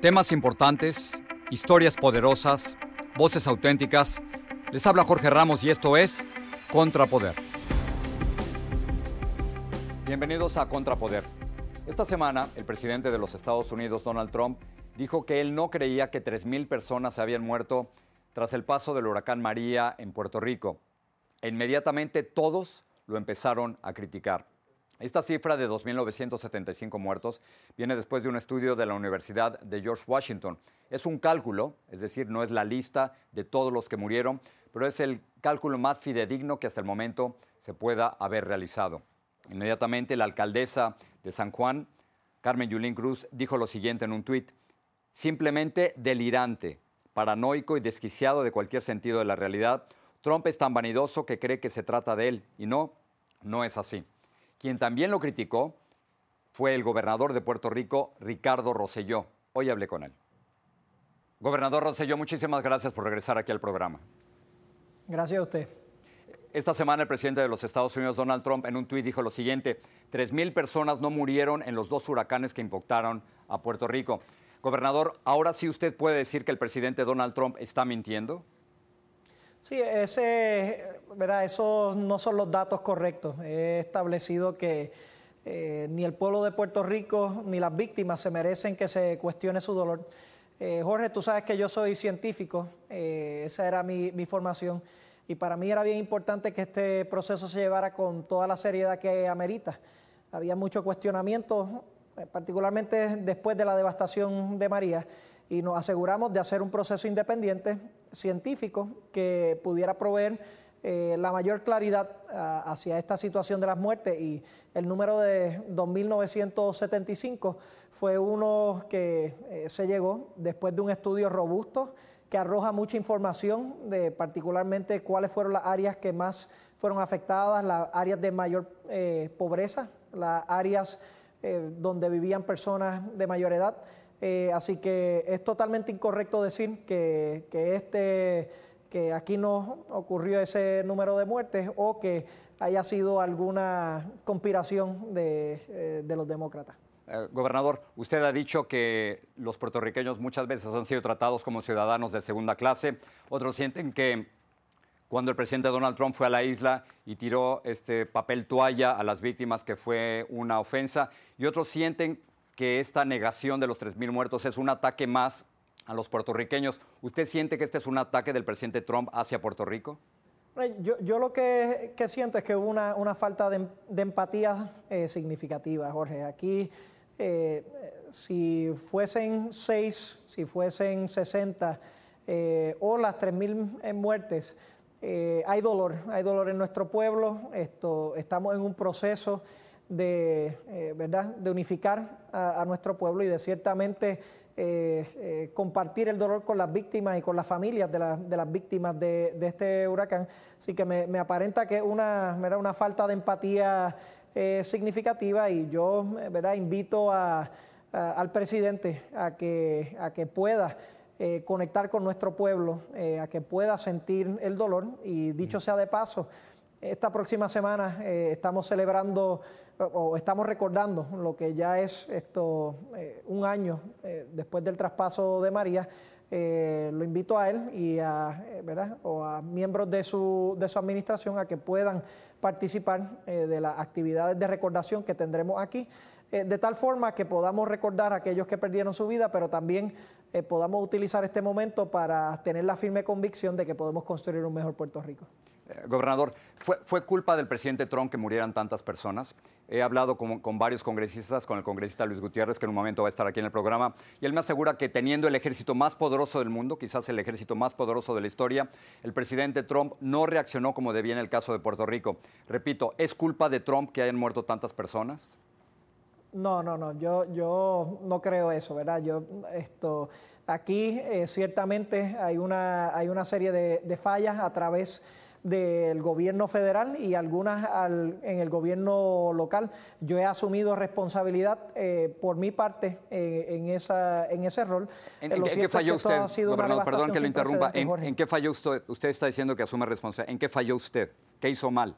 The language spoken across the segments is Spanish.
Temas importantes, historias poderosas, voces auténticas. Les habla Jorge Ramos y esto es Contrapoder. Bienvenidos a Contrapoder. Esta semana, el presidente de los Estados Unidos, Donald Trump, dijo que él no creía que 3.000 personas se habían muerto tras el paso del huracán María en Puerto Rico. Inmediatamente todos lo empezaron a criticar. Esta cifra de 2.975 muertos viene después de un estudio de la Universidad de George Washington. Es un cálculo, es decir, no es la lista de todos los que murieron, pero es el cálculo más fidedigno que hasta el momento se pueda haber realizado. Inmediatamente la alcaldesa de San Juan, Carmen Yulín Cruz, dijo lo siguiente en un tuit, simplemente delirante, paranoico y desquiciado de cualquier sentido de la realidad, Trump es tan vanidoso que cree que se trata de él, y no, no es así. Quien también lo criticó fue el gobernador de Puerto Rico, Ricardo Rosselló. Hoy hablé con él. Gobernador Rosselló, muchísimas gracias por regresar aquí al programa. Gracias a usted. Esta semana el presidente de los Estados Unidos, Donald Trump, en un tuit dijo lo siguiente, 3.000 personas no murieron en los dos huracanes que impactaron a Puerto Rico. Gobernador, ahora sí usted puede decir que el presidente Donald Trump está mintiendo. Sí, ese, ¿verdad? esos no son los datos correctos. He establecido que eh, ni el pueblo de Puerto Rico ni las víctimas se merecen que se cuestione su dolor. Eh, Jorge, tú sabes que yo soy científico, eh, esa era mi, mi, formación, y para mí era bien importante que este proceso se llevara con toda la seriedad que amerita. Había mucho cuestionamiento, particularmente después de la devastación de María y nos aseguramos de hacer un proceso independiente, científico, que pudiera proveer eh, la mayor claridad uh, hacia esta situación de las muertes y el número de 2.975 fue uno que eh, se llegó después de un estudio robusto que arroja mucha información de particularmente cuáles fueron las áreas que más fueron afectadas, las áreas de mayor eh, pobreza, las áreas donde vivían personas de mayor edad. Eh, así que es totalmente incorrecto decir que, que, este, que aquí no ocurrió ese número de muertes o que haya sido alguna conspiración de, eh, de los demócratas. Eh, gobernador, usted ha dicho que los puertorriqueños muchas veces han sido tratados como ciudadanos de segunda clase. Otros sienten que cuando el presidente Donald Trump fue a la isla y tiró este papel toalla a las víctimas, que fue una ofensa. Y otros sienten que esta negación de los 3.000 muertos es un ataque más a los puertorriqueños. ¿Usted siente que este es un ataque del presidente Trump hacia Puerto Rico? Yo, yo lo que, que, siento es que hubo una, una falta de, de empatía eh, significativa, Jorge. Aquí, eh, si fuesen seis, si fuesen 60 eh, o las 3.000 muertes, hay dolor, hay dolor en nuestro pueblo, esto, estamos en un proceso de, ¿verdad? de unificar a, nuestro pueblo y de ciertamente compartir el dolor con las víctimas y con las familias de, las víctimas de, este huracán. Así que me, aparenta que es una, una falta de empatía significativa y yo ¿verdad? invito a al presidente a que, a que pueda eh, conectar con nuestro pueblo, eh, a que pueda sentir el dolor. Y dicho sea de paso, esta próxima semana eh, estamos celebrando o, estamos recordando lo que ya es esto un año después del traspaso de María. lo invito a él y a, ¿verdad? O a miembros de su, de su administración a que puedan participar de las actividades de recordación que tendremos aquí. Eh, de tal forma que podamos recordar a aquellos que perdieron su vida, pero también eh, podamos utilizar este momento para tener la firme convicción de que podemos construir un mejor Puerto Rico. Eh, gobernador, ¿fue, culpa del presidente Trump que murieran tantas personas? He hablado con, varios congresistas, con el congresista Luis Gutiérrez, que en un momento va a estar aquí en el programa, y él me asegura que teniendo el ejército más poderoso del mundo, quizás el ejército más poderoso de la historia, el presidente Trump no reaccionó como debía en el caso de Puerto Rico. Repito, ¿es culpa de Trump que hayan muerto tantas personas? No, no, no, yo, yo no creo eso, ¿verdad? Yo, esto, aquí eh, ciertamente hay una, hay una serie de, fallas a través del gobierno federal y algunas en el gobierno local. Yo he asumido responsabilidad eh, por mi parte eh, en, esa, en ese rol. ¿En, qué falló usted? Gobernador, perdón que lo interrumpa. ¿En, qué falló usted? Usted está diciendo que asume responsabilidad. ¿En qué falló usted? ¿Qué hizo mal?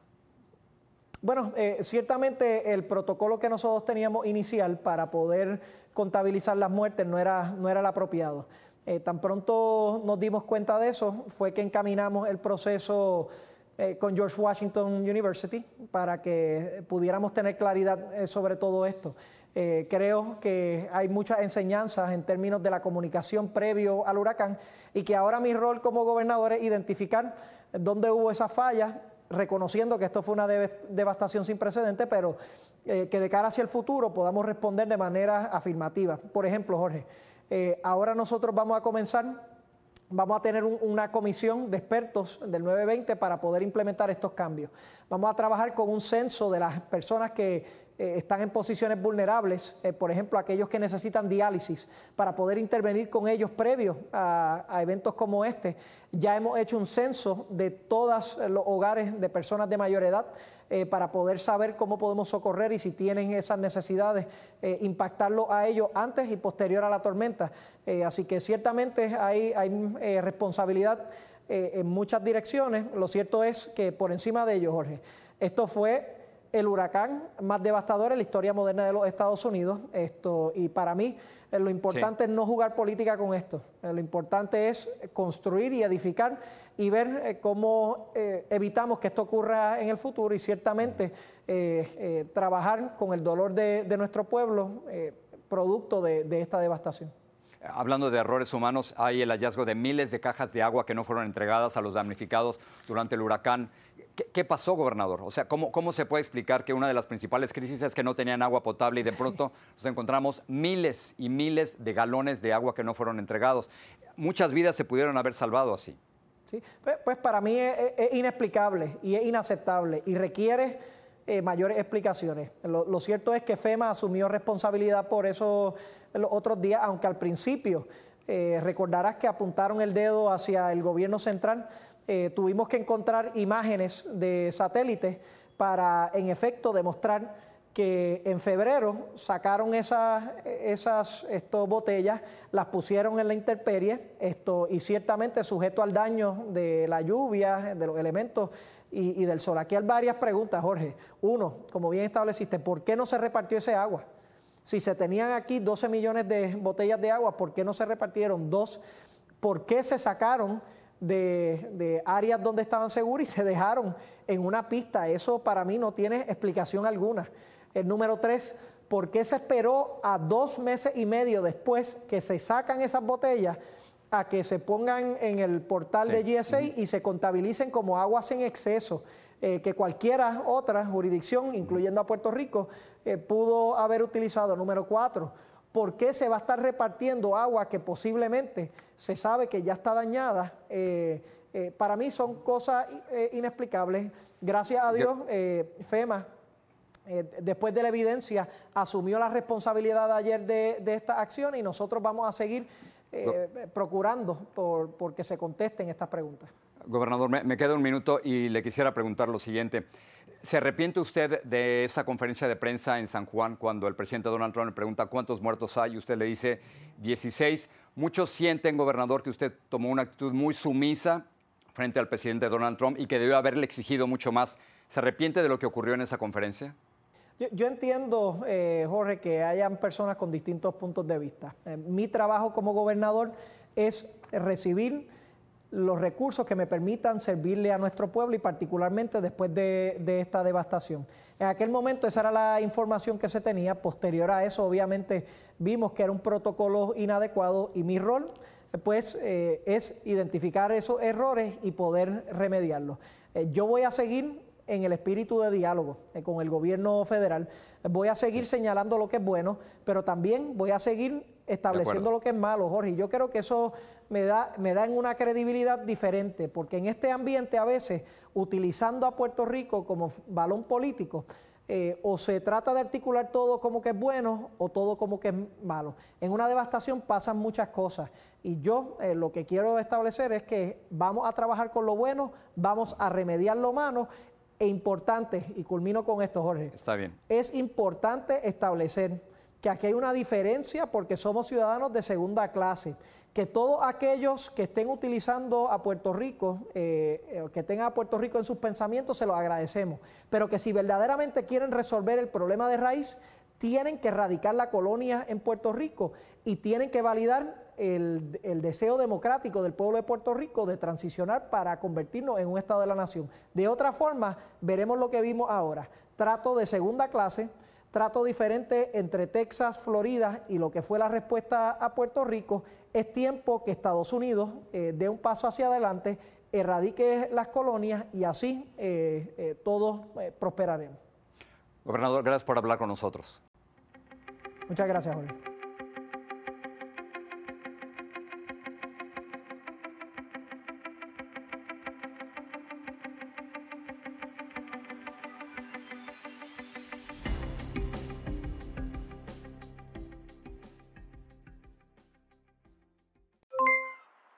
Bueno, eh, ciertamente el protocolo que nosotros teníamos inicial para poder contabilizar las muertes no era, no era el apropiado. Eh, tan pronto nos dimos cuenta de eso, fue que encaminamos el proceso eh, con George Washington University para que pudiéramos tener claridad sobre todo esto. creo que hay muchas enseñanzas en términos de la comunicación previo al huracán y que ahora mi rol como gobernador es identificar dónde hubo esas fallas reconociendo que esto fue una devastación sin precedentes, pero eh, que de cara hacia el futuro podamos responder de manera afirmativa. Por ejemplo, Jorge, eh, ahora nosotros vamos a comenzar, vamos a tener una comisión de expertos del 920 para poder implementar estos cambios. Vamos a trabajar con un censo de las personas que eh, están en posiciones vulnerables, eh, por ejemplo, aquellos que necesitan diálisis, para poder intervenir con ellos previos a, eventos como este. Ya hemos hecho un censo de todos los hogares de personas de mayor edad eh, para poder saber cómo podemos socorrer y si tienen esas necesidades, impactarlo a ellos antes y posterior a la tormenta. así que ciertamente hay, responsabilidad en muchas direcciones. Lo cierto es que por encima de ello, Jorge, esto fue el huracán más devastador en la historia moderna de los Estados Unidos. Esto, y para mí, eh, lo importante es no jugar política con esto. Eh, lo importante es construir y edificar y ver eh, cómo evitamos que esto ocurra en el futuro y ciertamente trabajar con el dolor de, nuestro pueblo producto de esta devastación. Hablando de errores humanos, hay el hallazgo de miles de cajas de agua que no fueron entregadas a los damnificados durante el huracán. ¿Qué, pasó, gobernador? O sea, ¿cómo, ¿cómo, se puede explicar que una de las principales crisis es que no tenían agua potable y de pronto nos encontramos miles y miles de galones de agua que no fueron entregados? Muchas vidas se pudieron haber salvado así. Sí, pues, pues para mí es, inexplicable y es inaceptable y requiere eh, mayores explicaciones. Lo, cierto es que FEMA asumió responsabilidad por eso los otros días, aunque al principio eh, recordarás que apuntaron el dedo hacia el gobierno central eh, tuvimos que encontrar imágenes de satélites para, en efecto, demostrar que en febrero sacaron esas, esas botellas, las pusieron en la intemperie esto, y ciertamente sujeto al daño de la lluvia, de los elementos y, y, del sol. Aquí hay varias preguntas, Jorge. Uno, como bien estableciste, ¿por qué no se repartió ese agua? Si se tenían aquí 12 millones de botellas de agua, ¿por qué no se repartieron dos? ¿Por qué se sacaron? De, áreas donde estaban seguras y se dejaron en una pista. Eso para mí no tiene explicación alguna. El número tres, ¿por qué se esperó a dos meses y medio después que se sacan esas botellas a que se pongan en el portal de GSA y se contabilicen como aguas en exceso? Eh, que cualquiera otra jurisdicción, incluyendo a Puerto Rico, eh, pudo haber utilizado. Número cuatro, ¿Por qué se va a estar repartiendo agua que posiblemente se sabe que ya está dañada eh, Eh, para mí son cosas eh, inexplicables. Gracias a Dios, FEMA, después de la evidencia, asumió la responsabilidad ayer de, de esta acción y nosotros vamos a seguir procurando por, por que se contesten estas preguntas. Gobernador, me, queda un minuto y le quisiera preguntar lo siguiente. ¿Se arrepiente usted de esa conferencia de prensa en San Juan cuando el presidente Donald Trump le pregunta cuántos muertos hay y usted le dice 16? Muchos sienten, gobernador, que usted tomó una actitud muy sumisa frente al presidente Donald Trump y que debió haberle exigido mucho más. ¿Se arrepiente de lo que ocurrió en esa conferencia? Yo, entiendo, eh, Jorge, que hayan personas con distintos puntos de vista. Eh, mi trabajo como gobernador es recibir los recursos que me permitan servirle a nuestro pueblo y particularmente después de, esta devastación. En aquel momento esa era la información que se tenía, posterior a eso obviamente vimos que era un protocolo inadecuado y mi rol pues eh, es identificar esos errores y poder remediarlos. Eh, yo voy a seguir en el espíritu de diálogo eh, con el gobierno federal, voy a seguir señalando lo que es bueno, pero también voy a seguir estableciendo lo que es malo, Jorge. Yo creo que eso me da, me da una credibilidad diferente, porque en este ambiente a veces, utilizando a Puerto Rico como balón político, eh, o se trata de articular todo como que es bueno o todo como que es malo. En una devastación pasan muchas cosas y yo eh, lo que quiero establecer es que vamos a trabajar con lo bueno, vamos a remediar lo malo e importante, y culmino con esto Jorge, Está bien. es importante establecer que aquí hay una diferencia porque somos ciudadanos de segunda clase, que todos aquellos que estén utilizando a Puerto Rico, eh, eh, que tengan a Puerto Rico en sus pensamientos, se los agradecemos, pero que si verdaderamente quieren resolver el problema de raíz, tienen que erradicar la colonia en Puerto Rico y tienen que validar el, el, deseo democrático del pueblo de Puerto Rico de transicionar para convertirnos en un Estado de la Nación. De otra forma, veremos lo que vimos ahora. Trato de segunda clase, trato diferente entre Texas, Florida y lo que fue la respuesta a Puerto Rico, es tiempo que Estados Unidos eh, dé un paso hacia adelante, erradique las colonias y así eh, eh, todos prosperaremos. Gobernador, gracias por hablar con nosotros. Muchas gracias, Jorge.